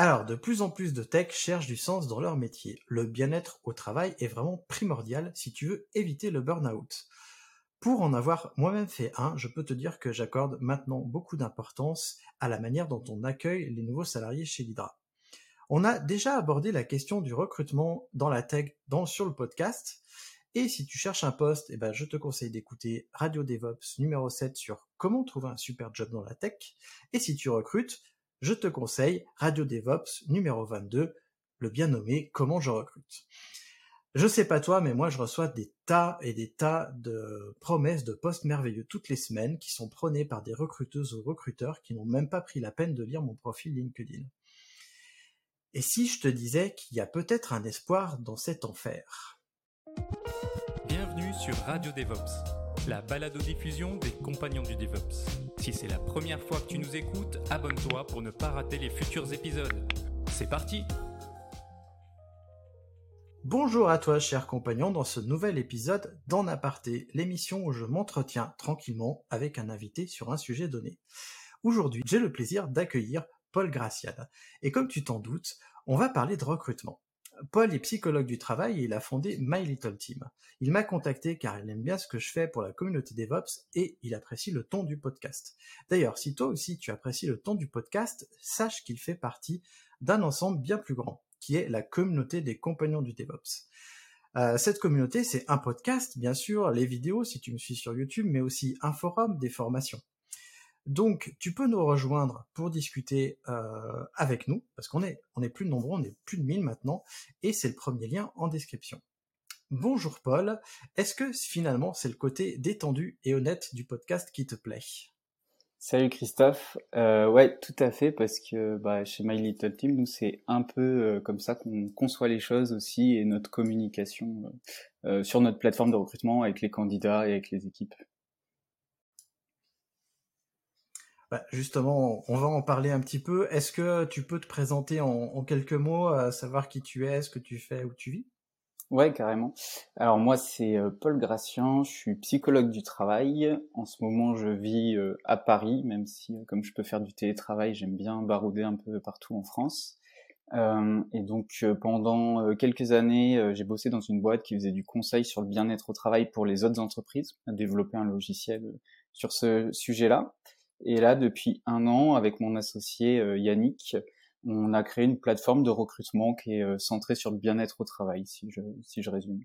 Alors, de plus en plus de tech cherchent du sens dans leur métier. Le bien-être au travail est vraiment primordial si tu veux éviter le burn-out. Pour en avoir moi-même fait un, je peux te dire que j'accorde maintenant beaucoup d'importance à la manière dont on accueille les nouveaux salariés chez l'Hydra. On a déjà abordé la question du recrutement dans la tech dans, sur le podcast. Et si tu cherches un poste, eh ben, je te conseille d'écouter Radio DevOps numéro 7 sur comment trouver un super job dans la tech. Et si tu recrutes, je te conseille Radio DevOps numéro 22, le bien nommé Comment je recrute. Je sais pas toi, mais moi je reçois des tas et des tas de promesses de postes merveilleux toutes les semaines qui sont prônées par des recruteuses ou recruteurs qui n'ont même pas pris la peine de lire mon profil LinkedIn. Et si je te disais qu'il y a peut-être un espoir dans cet enfer? Bienvenue sur Radio DevOps, la balado-diffusion des compagnons du DevOps. Si c'est la première fois que tu nous écoutes, abonne-toi pour ne pas rater les futurs épisodes. C'est parti Bonjour à toi, cher compagnon, dans ce nouvel épisode d'En Aparté, l'émission où je m'entretiens tranquillement avec un invité sur un sujet donné. Aujourd'hui, j'ai le plaisir d'accueillir Paul Graciade. Et comme tu t'en doutes, on va parler de recrutement. Paul est psychologue du travail et il a fondé My Little Team. Il m'a contacté car il aime bien ce que je fais pour la communauté DevOps et il apprécie le ton du podcast. D'ailleurs, si toi aussi tu apprécies le ton du podcast, sache qu'il fait partie d'un ensemble bien plus grand, qui est la communauté des compagnons du DevOps. Euh, cette communauté, c'est un podcast, bien sûr, les vidéos si tu me suis sur YouTube, mais aussi un forum, des formations. Donc, tu peux nous rejoindre pour discuter euh, avec nous, parce qu'on est, on est plus de nombreux, on est plus de 1000 maintenant, et c'est le premier lien en description. Bonjour Paul, est-ce que finalement c'est le côté détendu et honnête du podcast qui te plaît? Salut Christophe, euh, ouais tout à fait parce que bah, chez My Little Team nous c'est un peu euh, comme ça qu'on conçoit les choses aussi et notre communication euh, sur notre plateforme de recrutement avec les candidats et avec les équipes. Bah, justement, on va en parler un petit peu. Est-ce que tu peux te présenter en, quelques mots, savoir qui tu es, ce que tu fais, où tu vis? Ouais, carrément. Alors moi, c'est euh, Paul Gratian, je suis psychologue du travail. En ce moment, je vis euh, à Paris, même si, euh, comme je peux faire du télétravail, j'aime bien barouder un peu partout en France. et donc, pendant quelques années, j'ai bossé dans une boîte qui faisait du conseil sur le bien-être au travail pour les autres entreprises, à développer un logiciel sur ce sujet-là. Et là, depuis un an, avec mon associé euh, Yannick, on a créé une plateforme de recrutement qui est euh, centrée sur le bien-être au travail, si je, si je résume.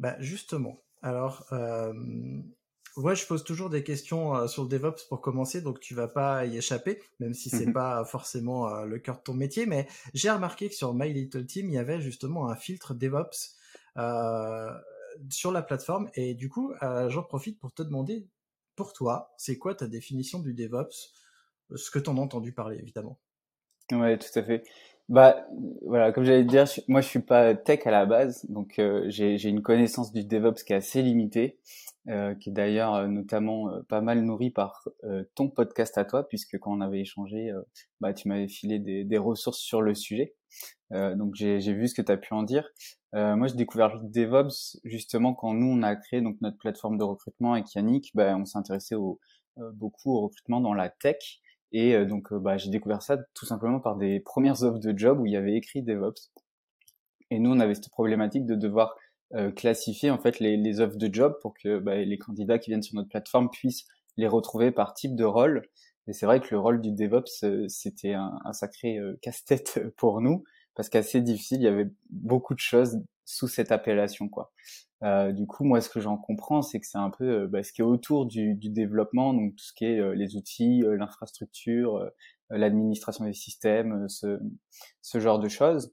Bah justement, alors, euh, ouais, je pose toujours des questions euh, sur le DevOps pour commencer, donc tu vas pas y échapper, même si c'est mhm. pas forcément le cœur de ton métier. Mais j'ai remarqué que sur My Little Team, il y avait justement un filtre DevOps. Euh, sur la plateforme. Et du coup, euh, j'en profite pour te demander, pour toi, c'est quoi ta définition du DevOps Ce que tu en as entendu parler, évidemment? Ouais, tout à fait. Bah voilà, comme j'allais dire, moi je suis pas tech à la base, donc euh, j'ai une connaissance du DevOps qui est assez limitée, euh, qui est d'ailleurs euh, notamment pas mal nourrie par ton podcast à toi, puisque quand on avait échangé, bah tu m'avais filé des, ressources sur le sujet, donc j'ai vu ce que tu as pu en dire. moi j'ai découvert DevOps justement quand nous on a créé donc notre plateforme de recrutement avec Yannick, bah, on s'est intéressé au, beaucoup au recrutement dans la tech. Et euh, donc, euh, bah, j'ai découvert ça tout simplement par des premières offres de job où il y avait écrit DevOps. Et nous, on avait cette problématique de devoir euh, classifier en fait les, les, offres de job pour que bah, les candidats qui viennent sur notre plateforme puissent les retrouver par type de rôle. Et c'est vrai que le rôle du DevOps, c'était un, sacré casse-tête pour nous parce qu'assez difficile, il y avait beaucoup de choses sous cette appellation, quoi. Euh, du coup, moi, ce que j'en comprends, c'est que c'est un peu euh, bah, ce qui est autour du, du, développement, donc tout ce qui est euh, les outils, euh, l'infrastructure, l'administration des systèmes, ce, ce, genre de choses.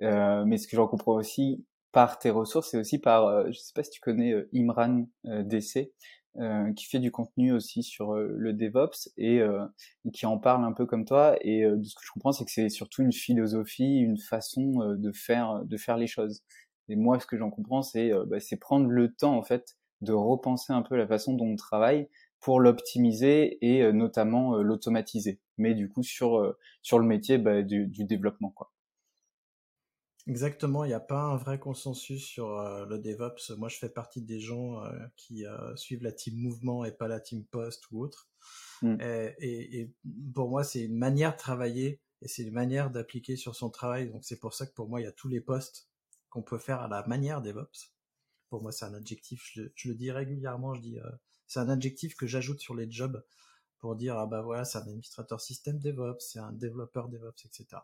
mais ce que j'en comprends aussi par tes ressources, c'est aussi par, je sais pas si tu connais Imran DC, qui fait du contenu aussi sur le DevOps et, qui en parle un peu comme toi. Et de ce que je comprends, c'est que c'est surtout une philosophie, une façon de faire de faire les choses. Et moi, ce que j'en comprends, c'est bah, c'est prendre le temps en fait de repenser un peu la façon dont on travaille pour l'optimiser et notamment l'automatiser. Mais du coup sur sur le métier bah, du, du développement quoi. Exactement, il n'y a pas un vrai consensus sur euh, le DevOps. Moi, je fais partie des gens euh, qui euh, suivent la team mouvement et pas la team post ou autre. Mm. Et, et, pour moi, c'est une manière de travailler et c'est une manière d'appliquer sur son travail. Donc, c'est pour ça que pour moi, il y a tous les postes qu'on peut faire à la manière DevOps. Pour moi, c'est un adjectif. Je, je, le dis régulièrement. Je dis, c'est un adjectif que j'ajoute sur les jobs pour dire ah bah voilà, c'est un administrateur système DevOps, c'est un développeur DevOps, etc.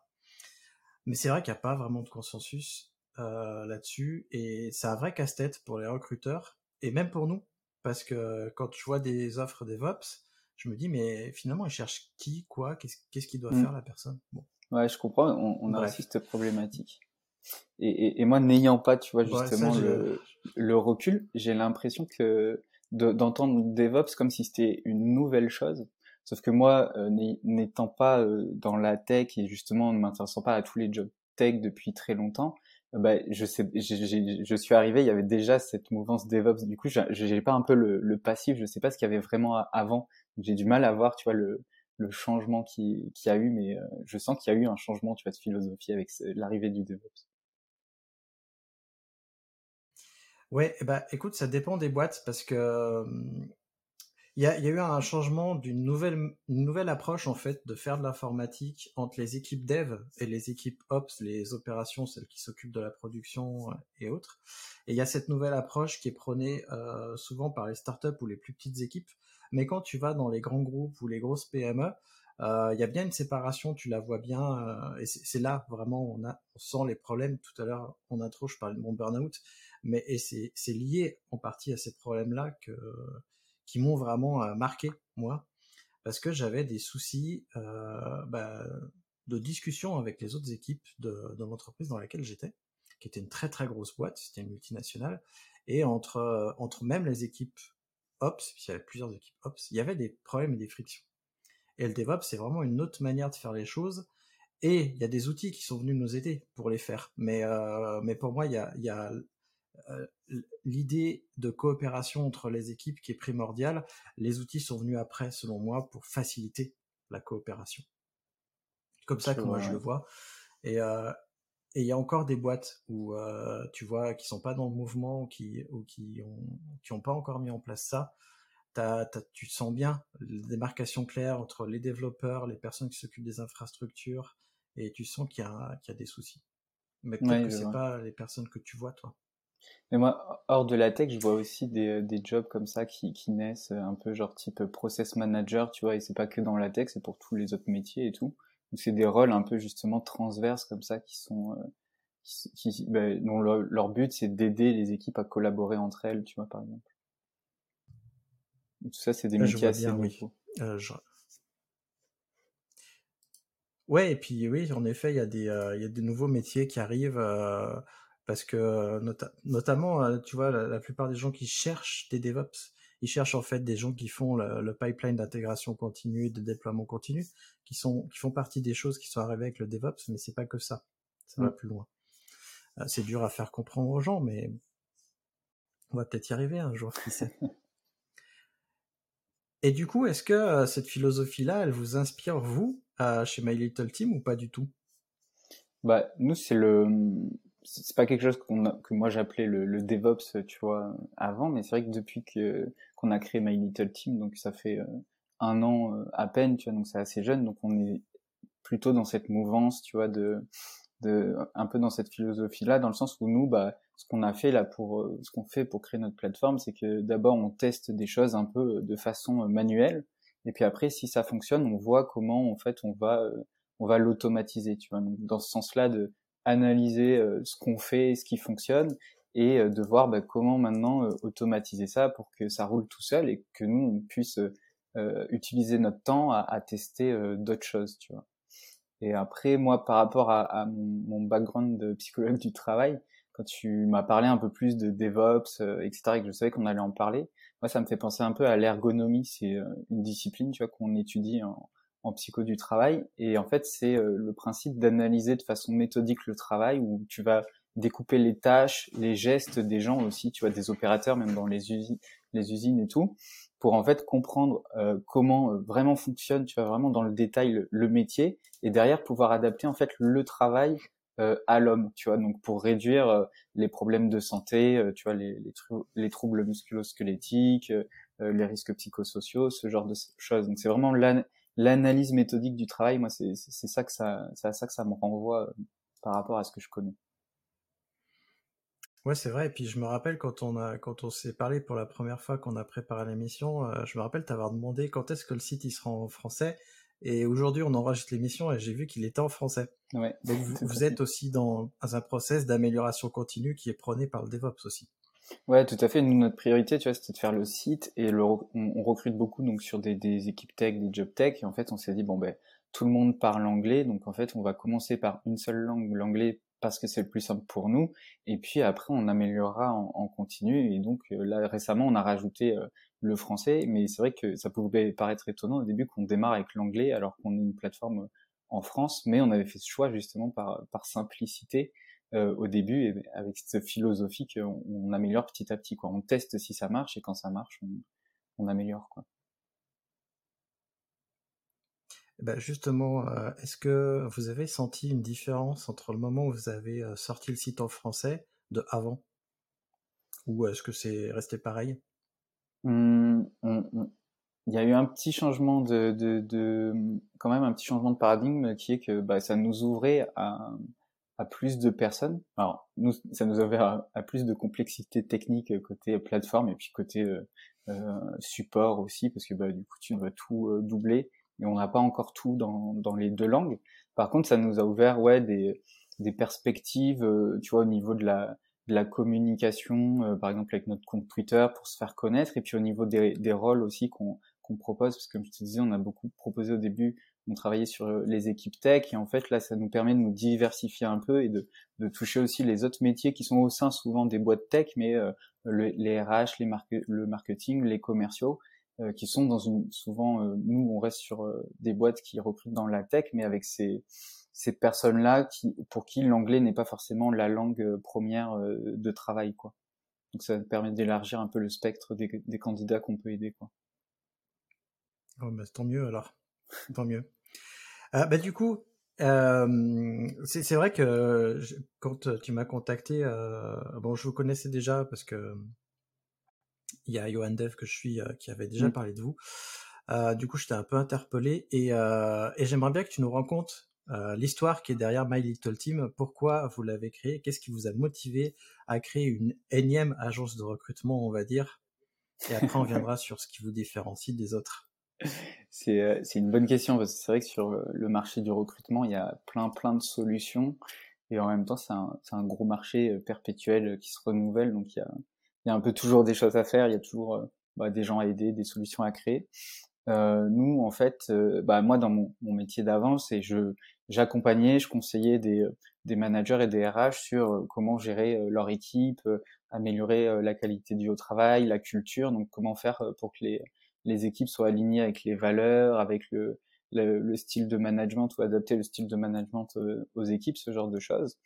Mais c'est vrai qu'il n'y a pas vraiment de consensus euh, là-dessus, et c'est un vrai casse-tête pour les recruteurs, et même pour nous, parce que quand je vois des offres DevOps, je me dis, mais finalement, ils cherchent qui, quoi, qu'est-ce qu'il doit mmh. faire la personne? Bon. Ouais, je comprends, on, a aussi cette problématique. Et, et, moi, n'ayant pas, tu vois, justement le, le, recul, j'ai l'impression que d'entendre DevOps comme si c'était une nouvelle chose, Sauf que moi, euh, n'étant pas euh, dans la tech et justement ne m'intéressant pas à tous les jobs tech depuis très longtemps, euh, bah, je sais, je suis arrivé, il y avait déjà cette mouvance DevOps. Du coup, j'ai pas un peu le, le, passif, je sais pas ce qu'il y avait vraiment avant. J'ai du mal à voir, tu vois, le, le changement qui, qui a eu, mais je sens qu'il y a eu un changement, tu vois, de philosophie avec l'arrivée du DevOps. Ouais, bah écoute, ça dépend des boîtes parce que il y a, eu un changement d'une nouvelle, nouvelle approche en fait de faire de l'informatique entre les équipes dev et les équipes ops, les opérations, celles qui s'occupent de la production euh, et autres. Et il y a cette nouvelle approche qui est prônée euh, souvent par les startups ou les plus petites équipes. Mais quand tu vas dans les grands groupes ou les grosses PME, euh, il y a bien une séparation, tu la vois bien, et c'est là vraiment on, on sent les problèmes. Tout à l'heure en intro, je parlais de mon burn-out, mais c'est lié en partie à ces problèmes-là que qui m'ont vraiment marqué moi parce que j'avais des soucis bah, de discussion avec les autres équipes de, l'entreprise dans laquelle j'étais, qui était une très très grosse boîte, c'était une multinationale, et entre entre même les équipes Ops, puisqu'il y avait plusieurs équipes Ops, il y avait des problèmes et des frictions. Et le DevOps, c'est vraiment une autre manière de faire les choses. Et il y a des outils qui sont venus nous aider pour les faire. Mais, mais pour moi, il y a, l'idée de coopération entre les équipes qui est primordiale. Les outils sont venus après, selon moi, pour faciliter la coopération. Comme ça que moi je le vois. Et euh, et il y a encore des boîtes où euh, tu vois qui sont pas dans le mouvement ou qui ou qui ont qui ont pas encore mis en place ça. tu sens bien la démarcation claire entre les développeurs, les personnes qui s'occupent des infrastructures, et tu sens qu'il y a qu'il y a des soucis. Mais peut-être que c'est pas les personnes que tu vois toi. Mais moi, hors de la tech, je vois aussi des, des jobs comme ça qui, qui naissent un peu genre type process manager, tu vois, et c'est pas que dans la tech, c'est pour tous les autres métiers et tout. C'est des rôles un peu justement transverses comme ça qui sont, euh, qui, ben, dont leur, but c'est d'aider les équipes à collaborer entre elles, tu vois, par exemple. Et tout ça, c'est des métiers assez bien. Euh, ouais, et puis oui, en effet, il y a des, euh, il y a des nouveaux métiers qui arrivent. Euh, parce que euh, notamment, euh, tu vois, la, plupart des gens qui cherchent des DevOps, ils cherchent en fait des gens qui font le, pipeline d'intégration continue et de déploiement continu, qui sont qui font partie des choses qui sont arrivées avec le DevOps, mais c'est pas que ça, ça va plus loin. Euh, c'est dur à faire comprendre aux gens, mais on va peut-être y arriver un jour, qui sait. Et du coup, est-ce que cette philosophie-là, elle vous inspire vous chez My Little Team ou pas du tout? Bah nous, c'est le c'est pas quelque chose que moi j'appelais le, le, DevOps, tu vois, avant, mais c'est vrai que depuis que qu'on a créé My Little Team, donc ça fait euh, un an euh, à peine, tu vois, donc c'est assez jeune, donc on est plutôt dans cette mouvance, tu vois, de, de un peu dans cette philosophie-là, dans le sens où nous, bah, ce qu'on a fait là pour, euh, ce qu'on fait pour créer notre plateforme, c'est que d'abord on teste des choses un peu de façon manuelle, et puis après, si ça fonctionne, on voit comment en fait on va, on va l'automatiser, tu vois. Donc dans ce sens-là de analyser euh, ce qu'on fait, ce qui fonctionne, et euh, de voir bah, comment maintenant euh, automatiser ça pour que ça roule tout seul et que nous on puisse utiliser notre temps à, à tester d'autres choses, tu vois. Et après, moi, par rapport à, à mon, background de psychologue du travail, quand tu m'as parlé un peu plus de DevOps, etc., et que je savais qu'on allait en parler, moi, ça me fait penser un peu à l'ergonomie. C'est une discipline, tu vois, qu'on étudie en, en psycho du travail. Et en fait, c'est le principe d'analyser de façon méthodique le travail où tu vas découper les tâches, les gestes des gens aussi, tu vois, des opérateurs, même dans les usines, les usines et tout, pour en fait comprendre euh, comment euh, vraiment fonctionne, tu vois, vraiment dans le détail le, métier, et derrière pouvoir adapter en fait le travail euh, à l'homme, tu vois, donc pour réduire les problèmes de santé, tu vois, les, les, les troubles musculo-squelettiques, les risques psychosociaux, ce genre de choses. Donc c'est vraiment l'analyse méthodique du travail. Moi, c'est ça que ça, c'est à ça que ça me renvoie par rapport à ce que je connais. Ouais, c'est vrai. Et puis je me rappelle quand on a, quand on s'est parlé pour la première fois qu'on a préparé l'émission, euh, je me rappelle t'avoir demandé quand est-ce que le site il sera en français. Et aujourd'hui, on enregistre l'émission et j'ai vu qu'il était en français. Ouais. Donc vous, êtes aussi dans un process d'amélioration continue qui est prôné par le DevOps aussi. Ouais, tout à fait. Nous, notre priorité, tu vois, c'était de faire le site et le, on, recrute beaucoup donc sur des, des équipes tech, des job tech. Et en fait, on s'est dit bon ben tout le monde parle anglais, donc en fait, on va commencer par une seule langue, l'anglais, parce que c'est le plus simple pour nous. Et puis après, on améliorera en, continu. Et donc euh, là, récemment, on a rajouté euh, le français. Mais c'est vrai que ça pouvait paraître étonnant au début qu'on démarre avec l'anglais alors qu'on est une plateforme euh, en France. Mais on avait fait ce choix justement par, par simplicité au début et avec cette philosophie qu'on on améliore petit à petit. Quoi. On teste si ça marche et quand ça marche, on, on améliore. Quoi. Bah justement, euh, est-ce que vous avez senti une différence entre le moment où vous avez euh, sorti le site en français de avant? Ou est-ce que c'est resté pareil? Mmh. Il y a eu un petit changement de, de, de, quand même un petit changement de paradigme qui est que bah, ça nous ouvrait à, à plus de personnes. Alors nous, ça nous ouvrait à, à, plus de complexité technique côté plateforme et puis côté euh, euh support aussi parce que bah, du coup tu dois tout doubler et on n'a pas encore tout dans, dans les deux langues. Par contre, ça nous a ouvert ouais des, des perspectives, euh, tu vois, au niveau de la, de la communication, euh, par exemple avec notre compte Twitter pour se faire connaître, et puis au niveau des, des rôles aussi qu'on qu'on propose, parce que comme je te disais, on a beaucoup proposé au début, on travaillait sur euh, les équipes tech, et en fait là, ça nous permet de nous diversifier un peu et de, de toucher aussi les autres métiers qui sont au sein souvent des boîtes tech, mais les RH, les le marketing, les commerciaux, euh, qui sont dans une souvent euh, nous on reste sur euh, des boîtes qui recrutent dans la tech mais avec ces ces personnes là qui pour qui l'anglais n'est pas forcément la langue première de travail quoi. Donc ça permet d'élargir un peu le spectre des, des candidats qu'on peut aider quoi. Oh, bah, tant mieux alors tant mieux euh, bah du coup euh, c'est vrai que quand tu m'as contacté, euh, bon, je vous connaissais déjà parce que il y a Johan Dev que je suis euh, qui avait déjà mmh. parlé de vous. Euh, du coup, j'étais un peu interpellé et, euh, et j'aimerais bien que tu nous racontes l'histoire qui est derrière My Little Team. Pourquoi vous l'avez créé? Qu'est-ce qui vous a motivé à créer une énième agence de recrutement, on va dire? Et après, on viendra sur ce qui vous différencie des autres. C'est une bonne question parce que c'est vrai que sur le marché du recrutement, il y a plein plein de solutions et en même temps, c'est un, un, gros marché perpétuel qui se renouvelle. Donc, il y a, il y a un peu toujours des choses à faire, il y a toujours euh, bah, des gens à aider, des solutions à créer. Euh, nous, en fait, euh, bah, moi, dans mon, mon métier d'avant, c'est je j'accompagnais, je conseillais des, des managers et des RH sur comment gérer leur équipe, améliorer la qualité du travail, la culture, donc comment faire pour que les, les équipes soient alignées avec les valeurs, avec le, le, le style de management ou adapter le style de management aux équipes, ce genre de choses.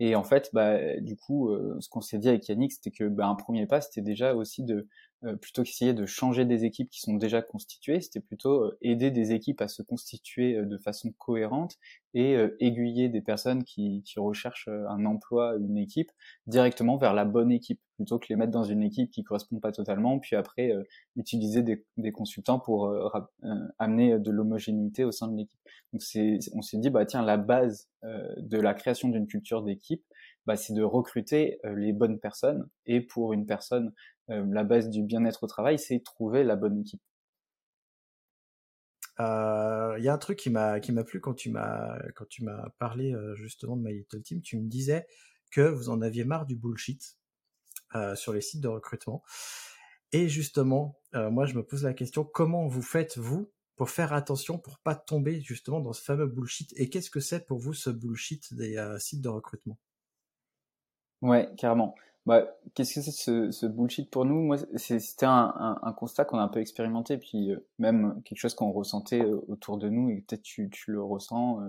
Et en fait, bah, du coup, euh, ce qu'on s'est dit avec Yannick, c'était que bah, un premier pas, c'était déjà aussi de euh, plutôt qu'essayer de changer des équipes qui sont déjà constituées, c'était plutôt euh, aider des équipes à se constituer de façon cohérente et aiguiller des personnes qui, qui recherchent un emploi, une équipe, directement vers la bonne équipe, plutôt que les mettre dans une équipe qui correspond pas totalement, puis après utiliser des, des, consultants pour amener de l'homogénéité au sein de l'équipe. Donc c'est, on s'est dit bah tiens la base de la création d'une culture d'équipe, bah, c'est de recruter les bonnes personnes et pour une personne euh, la base du bien-être au travail, c'est trouver la bonne équipe. Il euh, y a un truc qui m'a qui m'a plu quand tu m'as quand tu m'as parlé euh, justement de My Little Team. Tu me disais que vous en aviez marre du bullshit sur les sites de recrutement. Et justement, moi je me pose la question comment vous faites vous pour faire attention pour pas tomber justement dans ce fameux bullshit? Et qu'est-ce que c'est pour vous ce bullshit des sites de recrutement? Ouais, carrément. Bah, qu'est-ce que c'est ce, ce, bullshit pour nous? Moi, c'était un, un, un, constat qu'on a un peu expérimenté, puis euh, même quelque chose qu'on ressentait euh, autour de nous, et peut-être tu, tu le ressens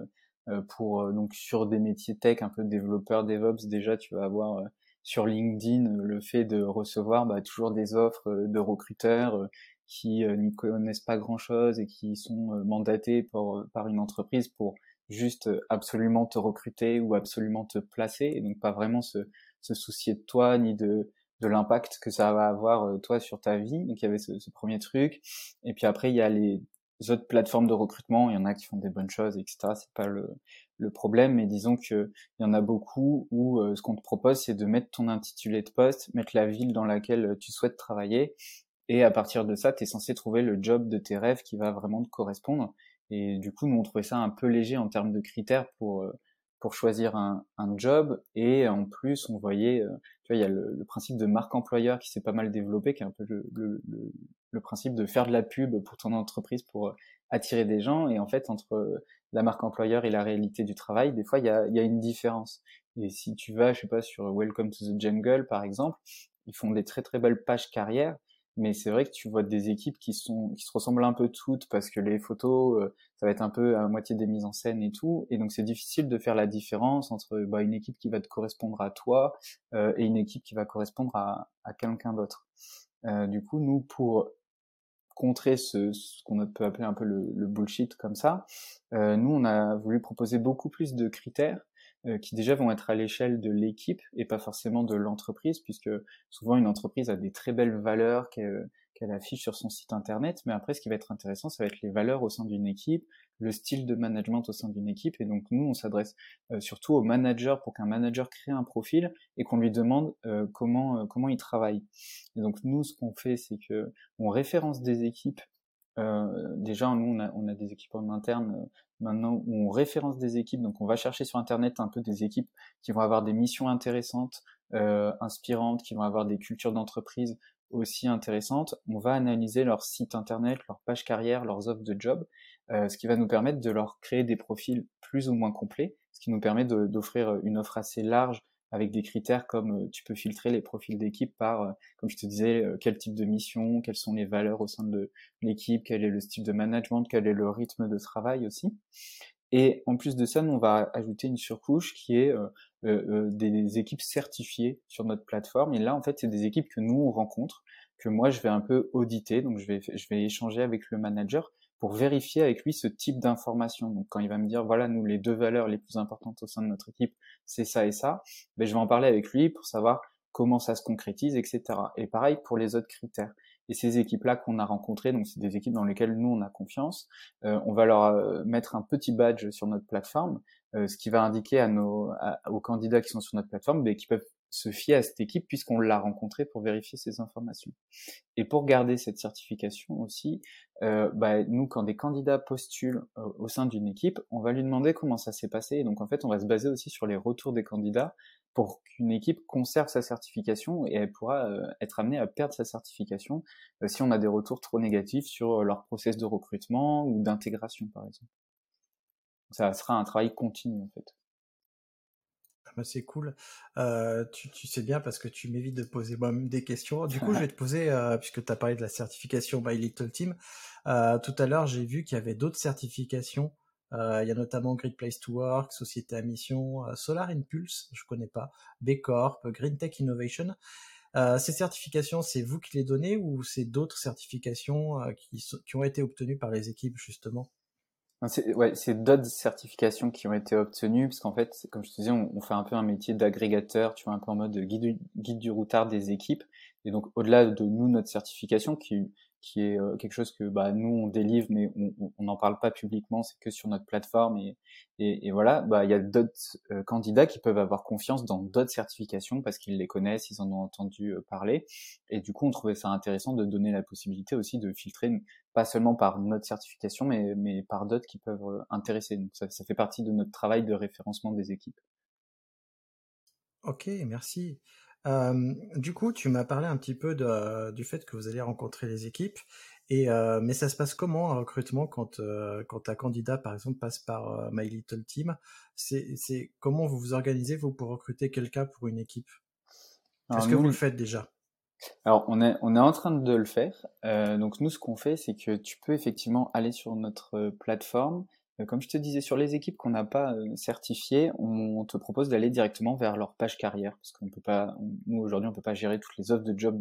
euh, pour donc sur des métiers tech, un peu développeur, DevOps. Déjà, tu vas avoir sur LinkedIn le fait de recevoir bah, toujours des offres de recruteurs qui n'y connaissent pas grand-chose et qui sont mandatés par, par une entreprise pour juste absolument te recruter ou absolument te placer, et donc pas vraiment se se soucier de toi ni de de l'impact que ça va avoir euh, toi sur ta vie. Donc il y avait ce, ce, premier truc. Et puis après il y a les autres plateformes de recrutement. Il y en a qui font des bonnes choses, etc. C'est pas le, le problème, mais disons que il y en a beaucoup où euh, ce qu'on te propose c'est de mettre ton intitulé de poste, mettre la ville dans laquelle tu souhaites travailler. Et à partir de ça, tu es censé trouver le job de tes rêves qui va vraiment te correspondre. Et du coup, nous, on trouvait ça un peu léger en termes de critères pour, euh, pour choisir un, un, job et en plus on voyait euh, tu vois il y a le, le, principe de marque employeur qui s'est pas mal développé qui est un peu le, le, le, principe de faire de la pub pour ton entreprise pour euh, attirer des gens. Et en fait entre euh, la marque employeur et la réalité du travail des fois il y a, il y a une différence. Et si tu vas je sais pas sur Welcome to the Jungle par exemple ils font des très très belles pages carrière mais c'est vrai que tu vois des équipes qui sont qui se ressemblent un peu toutes parce que les photos euh, ça va être un peu à moitié des mises en scène et tout. Et donc c'est difficile de faire la différence entre bah, une équipe qui va te correspondre à toi euh, et une équipe qui va correspondre à, à quelqu'un d'autre. Euh, du coup nous pour contrer ce, ce qu'on peut appeler un peu le, le bullshit comme ça euh, nous on a voulu proposer beaucoup plus de critères qui déjà vont être à l'échelle de l'équipe et pas forcément de l'entreprise, puisque souvent une entreprise a des très belles valeurs qu'elle affiche sur son site internet, mais après ce qui va être intéressant, ça va être les valeurs au sein d'une équipe, le style de management au sein d'une équipe, et donc nous on s'adresse euh, surtout au manager pour qu'un manager crée un profil et qu'on lui demande euh, comment comment il travaille. Et donc nous ce qu'on fait, c'est que on référence des équipes euh, déjà, nous, on a, on a, des équipes en interne euh, maintenant où on référence des équipes. Donc, on va chercher sur Internet un peu des équipes qui vont avoir des missions intéressantes, euh, inspirantes, qui vont avoir des cultures d'entreprise aussi intéressantes. On va analyser leur site Internet, leur page carrière, leurs offres de job, euh, ce qui va nous permettre de leur créer des profils plus ou moins complets, ce qui nous permet d'offrir une offre assez large avec des critères comme euh, tu peux filtrer les profils d'équipe par, euh, comme je te disais, euh, quel type de mission, quelles sont les valeurs au sein de l'équipe, quel est le style de management, quel est le rythme de travail aussi. Et en plus de ça, nous, on va ajouter une surcouche qui est euh, des équipes certifiées sur notre plateforme. Et là, en fait, c'est des équipes que nous, on rencontre, que moi, je vais un peu auditer. Donc, je vais, je vais échanger avec le manager pour vérifier avec lui ce type d'information. Donc quand il va me dire voilà nous les deux valeurs les plus importantes au sein de notre équipe c'est ça et ça, ben, je vais en parler avec lui pour savoir comment ça se concrétise, etc. Et pareil pour les autres critères. Et ces équipes-là qu'on a rencontrées, donc c'est des équipes dans lesquelles nous on a confiance, euh, on va leur euh, mettre un petit badge sur notre plateforme, euh, ce qui va indiquer aux candidats qui sont sur notre plateforme, ben, qui peuvent se fier à cette équipe puisqu'on l'a rencontré pour vérifier ces informations. Et pour garder cette certification aussi, euh, bah, nous, quand des candidats postulent euh, au sein d'une équipe, on va lui demander comment ça s'est passé. Et donc, en fait, on va se baser aussi sur les retours des candidats pour qu'une équipe conserve sa certification et elle pourra euh, être amenée à perdre sa certification euh, si on a des retours trop négatifs sur leur process de recrutement ou d'intégration, par exemple. Ça sera un travail continu, en fait. Bah, c'est cool. Euh, tu, tu, sais bien parce que tu m'évites de poser moi-même des questions. Du coup, je vais te poser, euh, puisque tu as parlé de la certification My Little Team, euh, tout à l'heure, j'ai vu qu'il y avait d'autres certifications. Il y a notamment Great Place to Work, Société à Mission, Solar Impulse, je connais pas, B Corp, Green Tech Innovation. ces certifications, c'est vous qui les donnez ou c'est d'autres certifications qui, qui ont été obtenues par les équipes justement? C'est ouais, d'autres certifications qui ont été obtenues, parce qu'en fait, comme je te disais, on, fait un peu un métier d'agrégateur, tu vois, un peu en mode guide, guide du routard des équipes. Et donc, au-delà de nous, notre certification, qui, qui est euh, quelque chose que bah, nous on délivre mais on n'en parle pas publiquement, c'est que sur notre plateforme et, et, voilà, bah il y a d'autres euh, candidats qui peuvent avoir confiance dans d'autres certifications parce qu'ils les connaissent, ils en ont entendu euh, parler et du coup on trouvait ça intéressant de donner la possibilité aussi de filtrer pas seulement par notre certification mais, mais par d'autres qui peuvent intéresser. Donc ça, ça fait partie de notre travail de référencement des équipes. Ok, merci. Euh, du coup, tu m'as parlé un petit peu de, du fait que vous allez rencontrer les équipes Et euh, mais ça se passe comment un recrutement quand euh, quand un candidat par exemple passe par euh, My Little Team? C'est comment vous vous organisez vous pour recruter quelqu'un pour une équipe? Est-ce que vous le faites déjà? Alors, on est, on est en train de le faire. Euh, donc, nous, ce qu'on fait, c'est que tu peux effectivement aller sur notre plateforme. Comme je te disais, sur les équipes qu'on n'a pas certifiées, on, te propose d'aller directement vers leur page carrière. Parce qu'on peut pas, nous, aujourd'hui, on peut pas gérer toutes les offres de job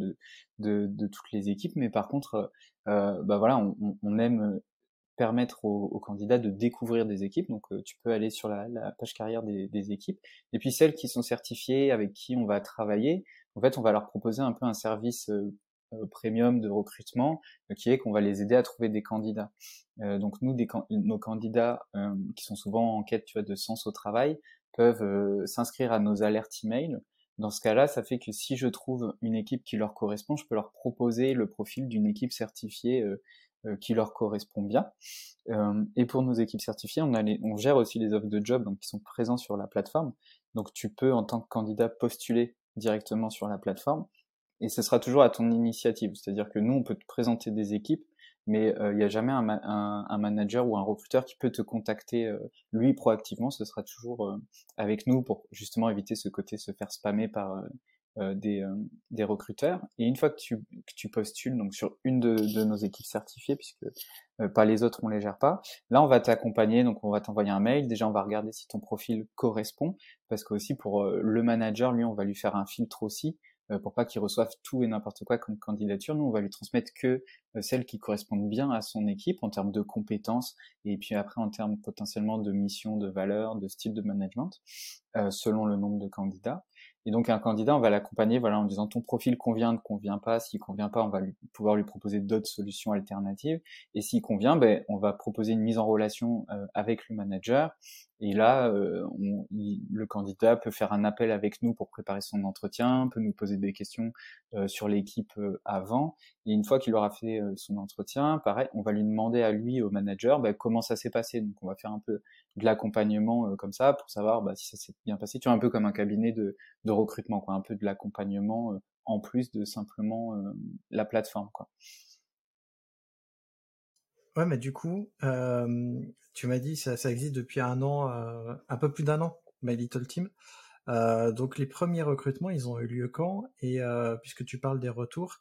de, toutes les équipes. Mais par contre, euh, bah voilà, on, aime euh, permettre aux, candidats de découvrir des équipes. Donc, euh, tu peux aller sur la, la page carrière des, des, équipes. Et puis, celles qui sont certifiées, avec qui on va travailler, en fait, on va leur proposer un peu un service premium de recrutement, qui est qu'on va les aider à trouver des candidats. donc, nous, nos candidats qui sont souvent en quête de sens au travail peuvent s'inscrire à nos alertes email dans ce cas-là, ça fait que si je trouve une équipe qui leur correspond, je peux leur proposer le profil d'une équipe certifiée euh, euh, qui leur correspond bien. Euh, et pour nos équipes certifiées, on, on gère aussi les offres de job donc, qui sont présents sur la plateforme. Donc tu peux, en tant que candidat, postuler directement sur la plateforme. Et ce sera toujours à ton initiative. C'est-à-dire que nous, on peut te présenter des équipes mais euh, il n'y a jamais un, un, un, manager ou un recruteur qui peut te contacter euh, lui proactivement. Ce sera toujours euh, avec nous pour justement éviter ce côté se faire spammer par des, des recruteurs. Et une fois que tu, que tu postules donc sur une de, de nos équipes certifiées, puisque pas les autres on les gère pas, là on va t'accompagner, donc on va t'envoyer un mail. Déjà on va regarder si ton profil correspond, parce que aussi pour le manager, lui on va lui faire un filtre aussi euh, pour pas qu'il reçoive tout et n'importe quoi comme candidature. Nous, on va lui transmettre que euh, celles qui correspondent bien à son équipe en termes de compétences et puis après en termes potentiellement de mission, de valeur, de style de management, euh, selon le nombre de candidats. Et donc un candidat, on va l'accompagner voilà en disant ton profil convient, ne convient pas. S'il convient pas, on va pouvoir lui proposer d'autres solutions alternatives. Et s'il convient, ben, on va proposer une mise en relation avec le manager et là, euh, le candidat peut faire un appel avec nous pour préparer son entretien, peut nous poser des questions euh, sur l'équipe euh, avant. Et une fois qu'il aura fait son entretien, pareil, on va lui demander à lui, au manager, bah, comment ça s'est passé. Donc on va faire un peu de l'accompagnement comme ça pour savoir bah, si ça s'est bien passé. Tu vois, un peu comme un cabinet de, recrutement, quoi, un peu de l'accompagnement en plus de simplement la plateforme. Quoi. Ouais, mais du coup, euh, tu m'as dit ça, ça existe depuis un an, euh, un peu plus d'un an, My Little Team. Euh, donc les premiers recrutements, ils ont eu lieu quand? Et puisque tu parles des retours,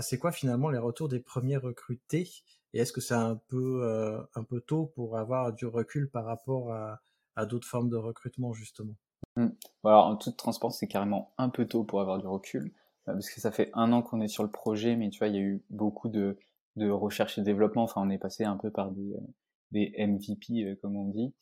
c'est quoi finalement les retours des premiers recrutés? Et est-ce que c'est un peu un peu tôt pour avoir du recul par rapport à, à d'autres formes de recrutement justement? Mmh. Alors en toute transparence, c'est carrément un peu tôt pour avoir du recul parce que ça fait un an qu'on est sur le projet, mais tu vois, il y a eu beaucoup de de recherche et développement. Enfin, on est passé un peu par des, euh, des MVP, euh, comme on dit.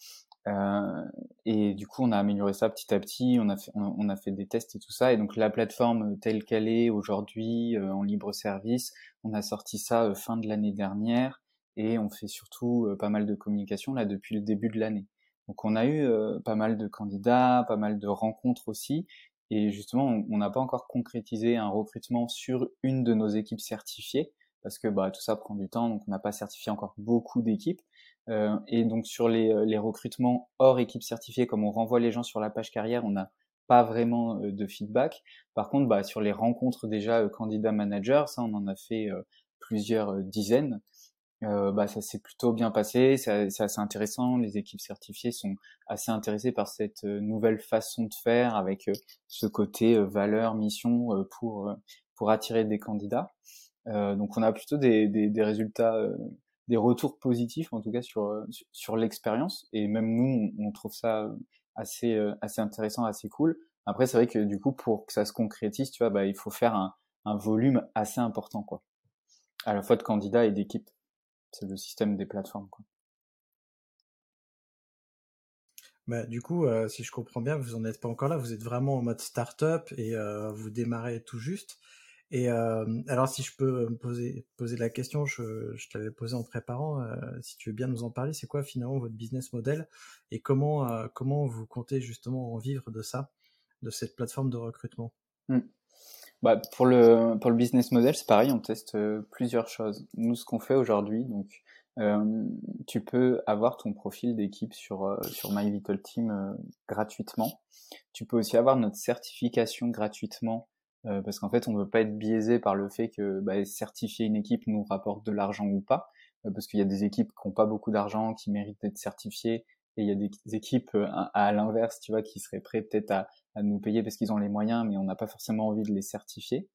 Euh, et du coup, on a amélioré ça petit à petit. On a fait, on, a fait des tests et tout ça. Et donc, la plateforme telle qu'elle est aujourd'hui en libre service, on a sorti ça fin de l'année dernière. Et on fait surtout pas mal de communication là depuis le début de l'année. Donc, on a eu pas mal de candidats, pas mal de rencontres aussi. Et justement, on n'a pas encore concrétisé un recrutement sur une de nos équipes certifiées parce que bah, tout ça prend du temps, donc on n'a pas certifié encore beaucoup d'équipes. Euh, et donc sur les, euh, les, recrutements hors équipe certifiée, comme on renvoie les gens sur la page carrière, on n'a pas vraiment euh, de feedback. Par contre, bah, sur les rencontres déjà candidat manager, ça on en a fait plusieurs dizaines. bah, ça s'est plutôt bien passé, c'est assez intéressant. Les équipes certifiées sont assez intéressées par cette nouvelle façon de faire avec ce côté valeur, mission pour pour attirer des candidats. Euh, donc on a plutôt des, des, des résultats, euh, des retours positifs en tout cas sur, euh, sur, l'expérience. Et même nous, on, trouve ça assez, assez intéressant, assez cool. Après, c'est vrai que du coup, pour que ça se concrétise, tu vois, bah, il faut faire un, un volume assez important, quoi. À la fois de candidats et d'équipes. C'est le système des plateformes, quoi. Bah, du coup, si je comprends bien, vous n'en êtes pas encore là. Vous êtes vraiment en mode start-up et vous démarrez tout juste. Et euh, alors, si je peux me poser, poser la question, je, je t'avais posé en préparant, euh, si tu veux bien nous en parler, c'est quoi finalement votre business model et comment, euh, comment vous comptez justement en vivre de ça, de cette plateforme de recrutement? Mmh. pour, le, pour le business model, c'est pareil, on teste plusieurs choses. Nous, ce qu'on fait aujourd'hui, donc, tu peux avoir ton profil d'équipe sur, sur My Little Team gratuitement. Tu peux aussi avoir notre certification gratuitement parce qu'en fait, on ne veut pas être biaisé par le fait que bah, certifier une équipe nous rapporte de l'argent ou pas, parce qu'il y a des équipes qui n'ont pas beaucoup d'argent, qui méritent d'être certifiées, et il y a des équipes à, l'inverse, tu vois, qui seraient prêtes peut-être à, à, nous payer parce qu'ils ont les moyens, mais on n'a pas forcément envie de les certifier.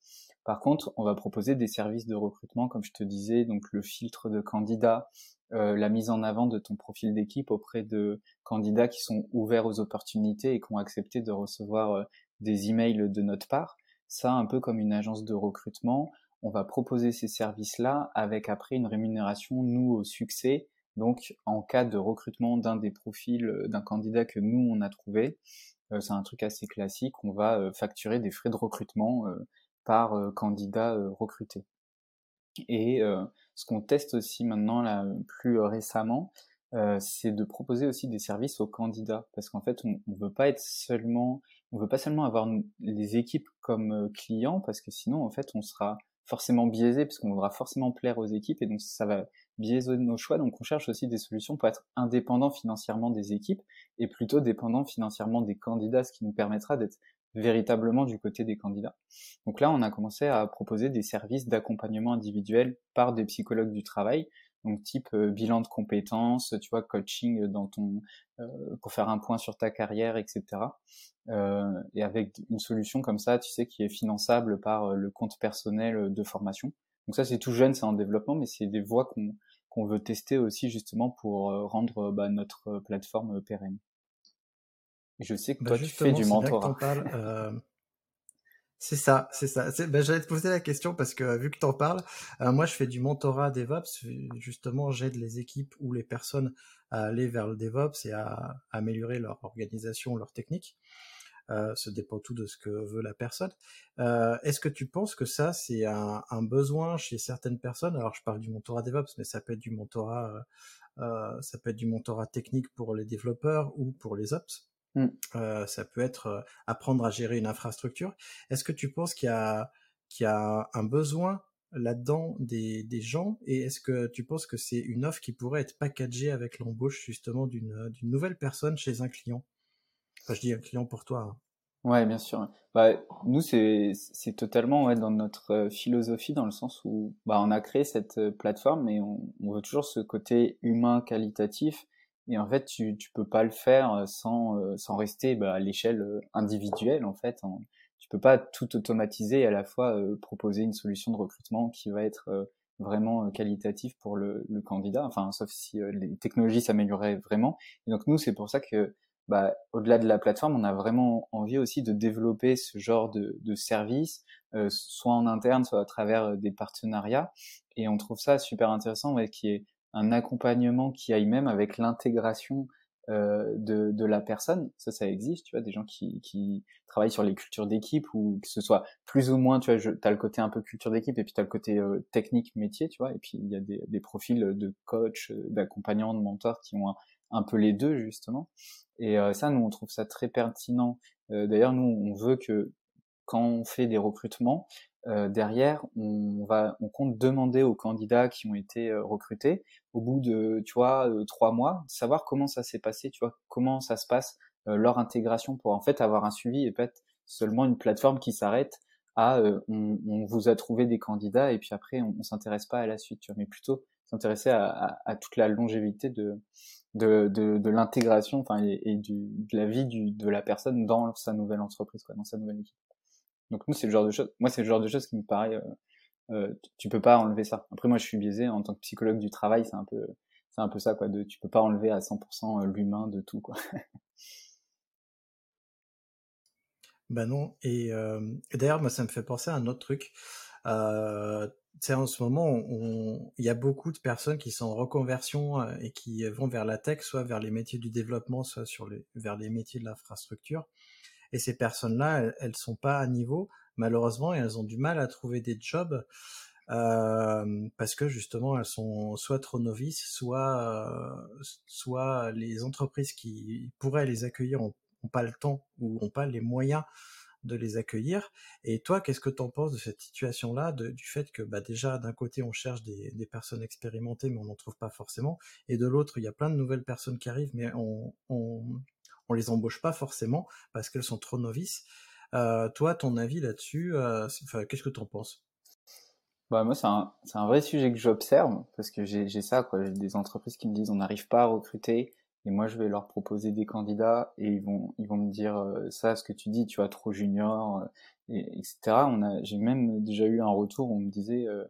Par contre, on va proposer des services de recrutement, comme je te disais, donc le filtre de candidats, euh, la mise en avant de ton profil d'équipe auprès de candidats qui sont ouverts aux opportunités et qui ont accepté de recevoir euh, des emails de notre part. Ça, un peu comme une agence de recrutement, on va proposer ces services-là avec après une rémunération, nous, au succès. Donc, en cas de recrutement d'un des profils euh, d'un candidat que nous, on a trouvé, c'est un truc assez classique, on va facturer des frais de recrutement par euh, candidat euh, recruté. Et euh, ce qu'on teste aussi maintenant, là, plus récemment, c'est de proposer aussi des services aux candidats, parce qu'en fait, on, on veut pas être seulement, on veut pas seulement avoir les équipes comme clients, parce que sinon, en fait, on sera forcément biaisé, parce qu'on voudra forcément plaire aux équipes, et donc ça va biaiser nos choix. Donc, on cherche aussi des solutions pour être indépendant financièrement des équipes et plutôt dépendant financièrement des candidats, ce qui nous permettra d'être véritablement du côté des candidats. Donc là, on a commencé à proposer des services d'accompagnement individuel par des psychologues du travail, donc type euh, bilan de compétences, tu vois, coaching dans ton euh, pour faire un point sur ta carrière, etc. Euh, et avec une solution comme ça, tu sais, qui est finançable par le compte personnel de formation. Donc ça, c'est tout jeune, c'est en développement, mais c'est des voies qu'on qu'on veut tester aussi justement pour rendre bah, notre plateforme pérenne. Je sais que bah, toi, tu fais du mentorat. C'est ça, c'est ça. Ben, J'allais te poser la question parce que vu que tu en parles, euh, moi je fais du mentorat DevOps. Justement, j'aide les équipes ou les personnes à aller vers le DevOps et à, améliorer leur organisation, leur technique. Euh, ça dépend tout de ce que veut la personne. Euh, Est-ce que tu penses que ça, c'est un, un, besoin chez certaines personnes? Alors, je parle du mentorat DevOps, mais ça peut être du mentorat, euh, ça peut être du mentorat technique pour les développeurs ou pour les ops. Mmh. Euh, ça peut être euh, apprendre à gérer une infrastructure. Est-ce que tu penses qu'il y a, qu'il y a un besoin là-dedans des, des gens et est-ce que tu penses que c'est une offre qui pourrait être packagée avec l'embauche justement d'une, d'une nouvelle personne chez un client? Enfin, je dis un client pour toi. Hein. Ouais, bien sûr. Bah, nous, c'est, c'est totalement ouais, dans notre euh, philosophie, dans le sens où bah, on a créé cette plateforme, on, on veut toujours ce côté humain qualitatif et en fait, tu tu peux pas le faire euh, sans euh, sans rester bah, à l'échelle euh, individuelle en fait. Hein. Tu peux pas tout automatiser et à la fois proposer une solution de recrutement qui va être vraiment qualitative pour le, le, candidat. Enfin, sauf si les technologies s'amélioraient vraiment. Et donc nous, c'est pour ça que bah, au-delà de la plateforme, on a vraiment envie aussi de développer ce genre de, de service, soit en interne, soit à travers des partenariats. Et on trouve ça super intéressant, ouais, qui est un accompagnement qui aille même avec l'intégration euh, de, de, la personne. Ça, ça existe, tu vois, des gens qui, qui travaillent sur les cultures d'équipe ou que ce soit plus ou moins, tu vois, tu as le côté un peu culture d'équipe et puis tu as le côté euh, technique métier, tu vois, et puis il y a des, des profils de coach, d'accompagnant, de mentor qui ont un, peu les deux, justement. Et euh, ça, nous, on trouve ça très pertinent. Euh, d'ailleurs, nous, on veut que quand on fait des recrutements, euh, derrière, on va, on compte demander aux candidats qui ont été euh, recrutés, au bout de, tu vois, euh, trois mois, savoir comment ça s'est passé, tu vois, comment ça se passe leur intégration pour en fait avoir un suivi et pas être seulement une plateforme qui s'arrête à, on, on, vous a trouvé des candidats et puis après on, on s'intéresse pas à la suite, tu vois, mais plutôt s'intéresser à, à, à, toute la longévité de de, de, de l'intégration, enfin et, et du, de la vie du, de la personne dans sa nouvelle entreprise, quoi, dans sa nouvelle équipe. Donc nous, c'est le genre de choses. Moi, c'est le genre de choses qui me paraît. Euh, euh, tu peux pas enlever ça. Après, moi, je suis biaisé en tant que psychologue du travail. C'est un peu, c'est un peu ça, quoi. De, tu peux pas enlever à 100% euh, l'humain de tout, quoi. bah non. Et, euh, d'ailleurs, moi, ça me fait penser à un autre truc. Euh, en ce moment, il y a beaucoup de personnes qui sont en reconversion euh, et qui vont vers la tech, soit vers les métiers du développement, soit sur les, vers les métiers de l'infrastructure. Et ces personnes-là, elles, sont pas à niveau, malheureusement, et elles ont du mal à trouver des jobs euh, parce que justement, elles sont soit trop novices, soit, euh, soit les entreprises qui pourraient les accueillir ont, pas le temps ou ont pas les moyens de les accueillir. Et toi, qu'est-ce que tu en penses de cette situation-là, du fait que bah, déjà d'un côté on cherche des, personnes expérimentées, mais on n'en trouve pas forcément, et de l'autre il y a plein de nouvelles personnes qui arrivent, mais on, on les embauche pas forcément parce qu'elles sont trop novices. toi, ton avis là-dessus, qu'est-ce que tu en penses? Bah, moi, c'est un, un vrai sujet que j'observe parce que j'ai, ça, quoi. J'ai des entreprises qui me disent on n'arrive pas à recruter et moi je vais leur proposer des candidats et ils vont, ils vont me dire ça, ce que tu dis, tu vois, trop junior, et, etc. On a, j'ai même déjà eu un retour où on me disait euh,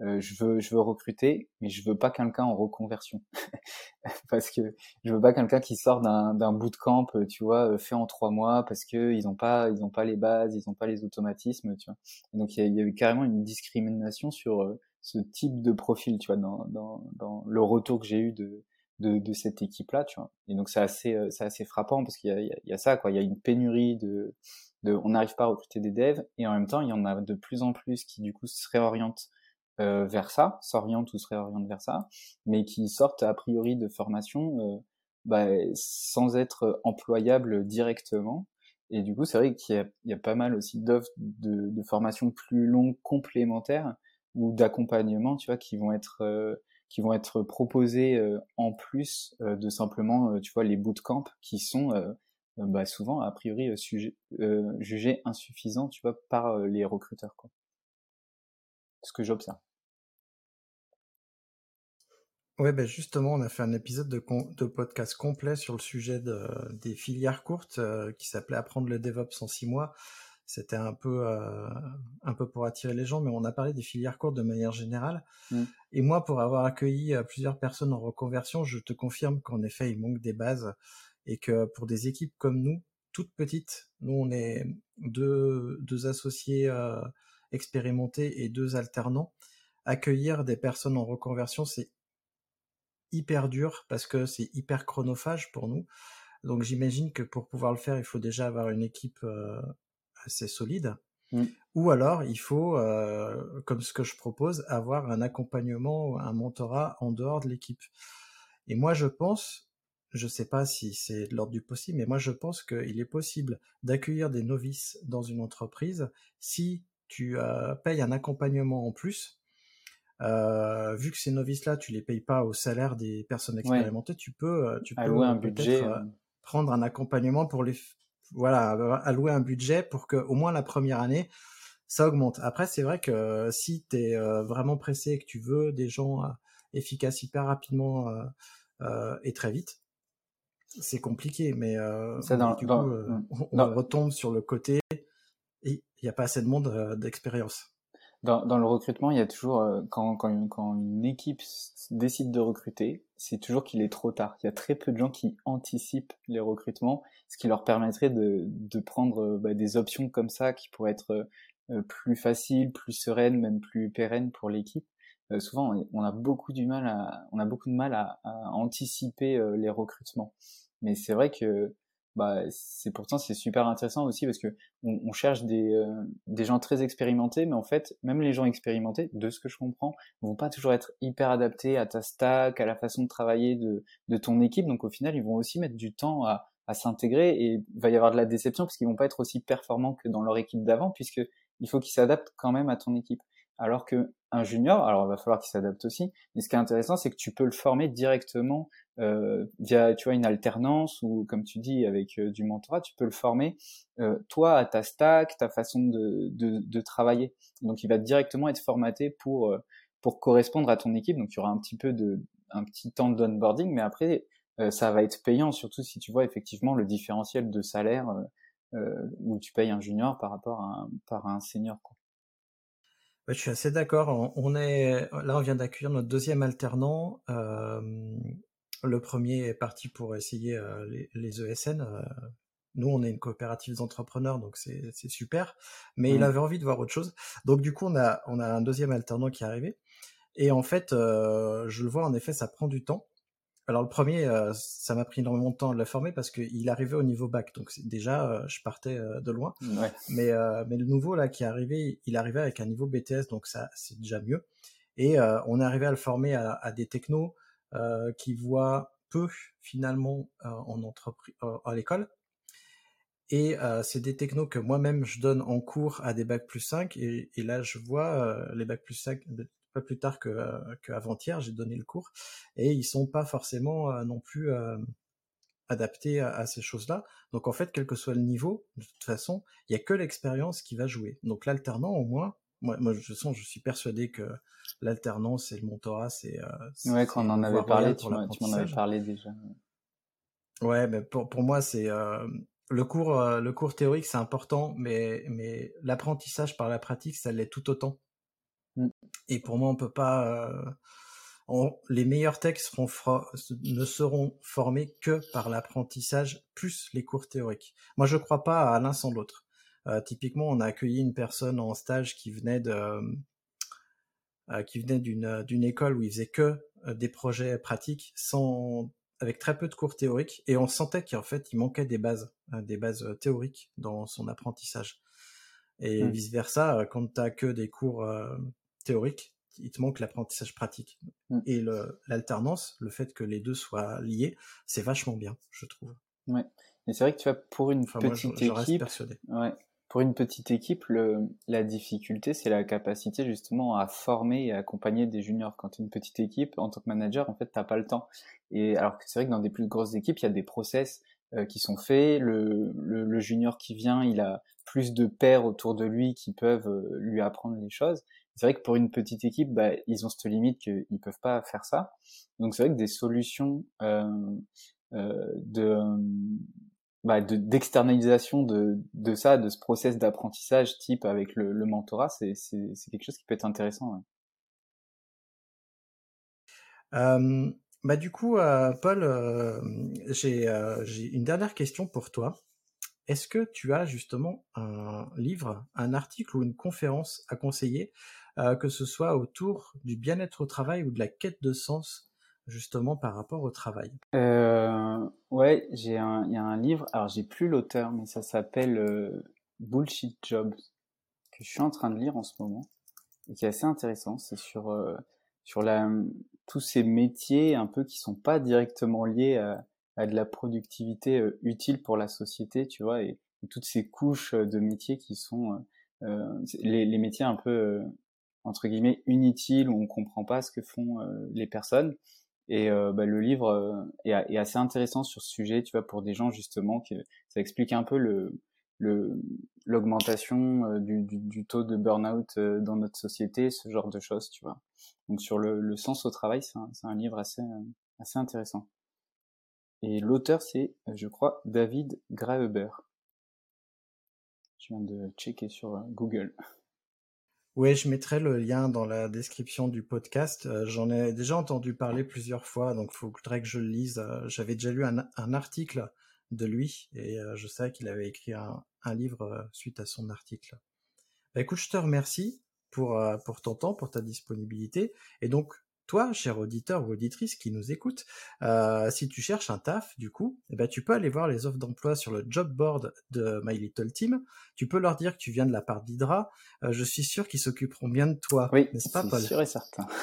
je veux je veux recruter mais je veux pas quelqu'un en reconversion. Parce que je veux pas quelqu'un qui sort d'un d'un bootcamp euh, tu vois euh, fait en trois mois parce que ils ont pas ils ont pas les bases ils ont pas les automatismes tu vois. Donc il y, a, y eu carrément une discrimination sur ce type de profil tu vois dans dans dans le retour que j'ai eu de de, de cette équipe là tu vois. Et donc c'est assez c'est assez frappant parce qu'il y a, il y a ça quoi. Il y a une pénurie de de on n'arrive pas à recruter des devs et en même temps il y en a de plus en plus qui du coup se réorientent euh, vers ça, s'orientent ou se réorientent vers ça, mais qui sortent a priori de formation euh, bah, sans être employables directement. Et du coup, c'est vrai qu'il y y a pas mal aussi d'offres de, de formation plus longues complémentaires ou d'accompagnement, tu vois, qui vont être euh, qui vont être proposés euh, en plus euh, de simplement, tu vois, les bootcamps qui sont bah, souvent a priori jugés insuffisants, tu vois, par les recruteurs, quoi. Ce que j'observe. Ouais, ben justement, on a fait un épisode de, de podcast complet sur le sujet de, des filières courtes euh, qui s'appelait Apprendre le DevOps en six mois. C'était un peu euh, un peu pour attirer les gens, mais on a parlé des filières courtes de manière générale. Mm. Et moi, pour avoir accueilli euh, plusieurs personnes en reconversion, je te confirme qu'en effet, il manque des bases et que pour des équipes comme nous, toutes petites, nous on est deux, deux associés expérimentés et deux alternants, accueillir des personnes en reconversion, c'est hyper dur parce que c'est hyper chronophage pour nous. Donc j'imagine que pour pouvoir le faire, il faut déjà avoir une équipe euh, assez solide. Mmh. Ou alors, il faut, euh, comme ce que je propose, avoir un accompagnement, un mentorat en dehors de l'équipe. Et moi, je pense, je sais pas si c'est de l'ordre du possible, mais moi, je pense qu'il est possible d'accueillir des novices dans une entreprise si tu euh, payes un accompagnement en plus euh, vu que ces novices-là, tu les payes pas au salaire des personnes expérimentées, tu peux, euh, tu peux allouer un budget, euh, prendre un accompagnement pour les, voilà, allouer un budget pour que au moins la première année, ça augmente. Après, c'est vrai que si tu es vraiment pressé et que tu veux des gens efficaces hyper rapidement et très vite, c'est compliqué. Mais ça, dans, du coup, on, retombe sur le côté. Il n'y a pas assez de monde d'expérience. Dans, dans, le recrutement, il y a toujours, euh, quand, quand, une, quand une équipe décide de recruter, c'est toujours qu'il est trop tard. Il y a très peu de gens qui anticipent les recrutements, ce qui leur permettrait de, de prendre euh, bah, des options comme ça qui pourraient être euh, plus faciles, plus sereines, même plus pérennes pour l'équipe. souvent, on a beaucoup du mal à, on a beaucoup de mal à, à anticiper les recrutements. Mais c'est vrai que bah, c'est pourtant c'est super intéressant aussi parce que on, cherche des, euh, des gens très expérimentés, mais en fait, même les gens expérimentés, de ce que je comprends, vont pas toujours être hyper adaptés à ta stack, à la façon de travailler de, ton équipe. Donc au final, ils vont aussi mettre du temps à, à s'intégrer et il va y avoir de la déception parce qu'ils vont pas être aussi performants que dans leur équipe d'avant puisque il faut qu'ils s'adaptent quand même à ton équipe. Alors que un junior, alors il va falloir qu'il s'adapte aussi, mais ce qui est intéressant, c'est que tu peux le former directement euh, via tu vois une alternance ou comme tu dis avec euh, du mentorat tu peux le former euh, toi à ta stack ta façon de, de, travailler donc il va directement être formaté pour pour correspondre à ton équipe donc il y aura un petit peu de un petit temps d'onboarding mais après ça va être payant surtout si tu vois effectivement le différentiel de salaire où tu payes un junior par rapport à un, par un senior quoi. Je suis assez d'accord. On est là, on vient d'accueillir notre deuxième alternant. Euh, le premier est parti pour essayer euh, les, ESN. Euh. nous, on est une coopérative d'entrepreneurs, donc c'est super. Mais il mmh. avait envie de voir autre chose. Donc du coup, on a, on a un deuxième alternant qui est arrivé. Et en fait, euh, je le vois, en effet, ça prend du temps. Alors le premier, ça m'a pris énormément de temps de le former parce qu'il arrivait au niveau bac, donc déjà je partais de loin. Mais mais le nouveau là qui est arrivé, il arrivait avec un niveau BTS, donc ça c'est déjà mieux. Et on est arrivé à le former à, à des technos, euh, qui voient peu finalement euh, en entreprise euh, à l'école. Et c'est des technos que moi-même je donne en cours à des bacs plus 5 et, et là je vois les bacs plus 5 pas plus tard que, que avant-hier j'ai donné le cours et ils sont pas forcément non plus adapté à, ces choses-là. Donc en fait, quel que soit le niveau, de toute façon, il y a que l'expérience qui va jouer. Donc l'alternant, au moins, moi, moi je sens, je suis persuadé que l'alternance et le mentorat, c'est. Euh, ouais, quand on en avait parlé, tu m'en avais parlé déjà. Ouais, mais pour, pour moi, c'est euh, le cours, euh, le cours théorique, c'est important, mais, mais l'apprentissage par la pratique, ça l'est tout autant. Et pour moi, on peut pas. Euh, les meilleurs textes seront ne seront formés que par l'apprentissage plus les cours théoriques. Moi, je crois pas à l'un sans l'autre. Euh, typiquement, on a accueilli une personne en stage qui venait de, euh, qui venait d'une d'une école où il faisait que des projets pratiques sans avec très peu de cours théoriques et on sentait qu'en fait il manquait des bases, des bases théoriques dans son apprentissage. Et mmh. vice versa, quand tu as que des cours théorique, il te manque l'apprentissage pratique. Mm. Et l'alternance, le, fait que les deux soient liés, c'est vachement bien, je trouve. Ouais. Et c'est vrai que tu vois, pour une petite équipe, ouais, pour une petite équipe, le, la difficulté, c'est la capacité justement à former et accompagner des juniors. Quand tu es une petite équipe, en tant que manager, en fait, t'as pas le temps. Et alors que c'est vrai que dans des plus grosses équipes, il y a des process euh, qui sont faits. Le, le, le, junior qui vient, il a plus de pairs autour de lui qui peuvent euh, lui apprendre les choses c'est vrai que pour une petite équipe, bah, ils ont cette limite qu'ils ne peuvent pas faire ça. Donc c'est vrai que des solutions euh, euh, de bah, d'externalisation de, de, ça, de ce process d'apprentissage type avec le, le mentorat, c'est quelque chose qui peut être intéressant. Euh, bah du coup, euh, Paul, euh, j'ai une dernière question pour toi. Est-ce que tu as justement un livre, un article ou une conférence à conseiller euh, que ce soit autour du bien-être au travail ou de la quête de sens justement par rapport au travail? Euh, Ouais, j'ai un, il y a un livre, alors j'ai plus l'auteur, mais ça s'appelle euh, Bullshit Jobs que je suis en train de lire en ce moment et qui est assez intéressant. C'est sur euh, sur la tous ces métiers un peu qui sont pas directement liés à, à de la productivité utile pour la société, tu vois, et, toutes ces couches de métiers qui sont les, les, métiers un peu entre guillemets inutile où on comprend pas ce que font euh, les personnes. Et euh, bah, le livre euh, est, est, assez intéressant sur ce sujet, tu vois, pour des gens justement que ça explique un peu le l'augmentation du, du, du, taux de burn-out dans notre société, ce genre de choses, tu vois. Donc sur le, le sens au travail, c'est un, un, livre assez assez intéressant. Et l'auteur, c'est, je crois, David Graeber. Je viens de checker sur Google. Oui, je mettrai le lien dans la description du podcast. Euh, j'en ai déjà entendu parler plusieurs fois, donc il faudrait que je le lise. Euh, j'avais déjà lu un, article de lui et euh, je sais qu'il avait écrit un, livre suite à son article. Bah, écoute, je te remercie pour, pour ton temps, pour ta disponibilité. Et donc, toi, cher auditeur ou auditrice qui nous écoute, euh, si tu cherches un taf, du coup, eh ben, tu peux aller voir les offres d'emploi sur le job board de My Little Team. Tu peux leur dire que tu viens de la part d'Hydra. Euh, je suis sûr qu'ils s'occuperont bien de toi. Oui, n'est-ce pas, Paul? sûr et certain.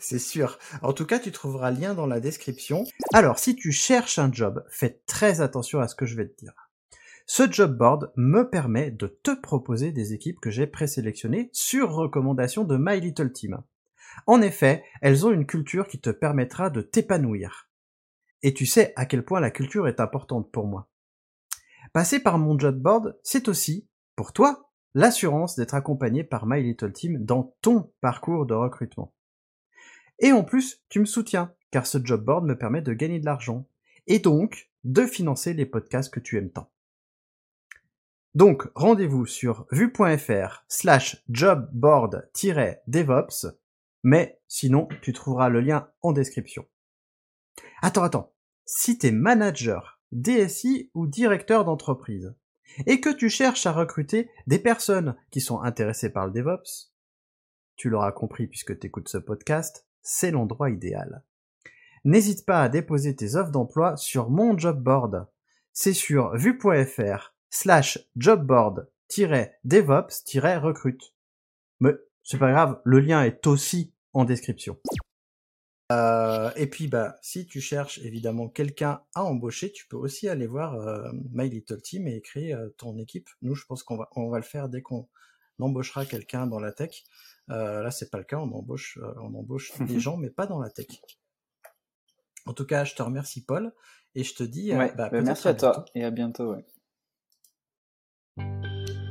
C'est sûr. En tout cas, tu trouveras le lien dans la description. Alors, si tu cherches un job, fais très attention à ce que je vais te dire. Ce job board me permet de te proposer des équipes que j'ai présélectionnées sur recommandation de My Little Team. En effet, elles ont une culture qui te permettra de t'épanouir. Et tu sais à quel point la culture est importante pour moi. Passer par mon job board, c'est aussi, pour toi, l'assurance d'être accompagné par My Little Team dans ton parcours de recrutement. Et en plus, tu me soutiens, car ce job board me permet de gagner de l'argent, et donc de financer les podcasts que tu aimes tant. Donc, rendez-vous sur vue.fr slash jobboard-devops, mais sinon, tu trouveras le lien en description. Attends, attends. Si t'es manager, DSI ou directeur d'entreprise, et que tu cherches à recruter des personnes qui sont intéressées par le DevOps, tu l'auras compris puisque tu écoutes ce podcast, c'est l'endroit idéal. N'hésite pas à déposer tes offres d'emploi sur mon job board. C'est sur vue.fr slash jobboard-devops-recrute. Mais c'est pas grave, le lien est aussi en description. Euh, et puis, bah, si tu cherches évidemment quelqu'un à embaucher, tu peux aussi aller voir euh, My Little Team et créer euh, ton équipe. Nous, je pense qu'on va, on va le faire dès qu'on embauchera quelqu'un dans la tech. là, c'est pas le cas, on embauche, on embauche des gens, mais pas dans la tech. En tout cas, je te remercie Paul et je te dis ouais, bah, bah, merci à, toi et à bientôt. Ouais.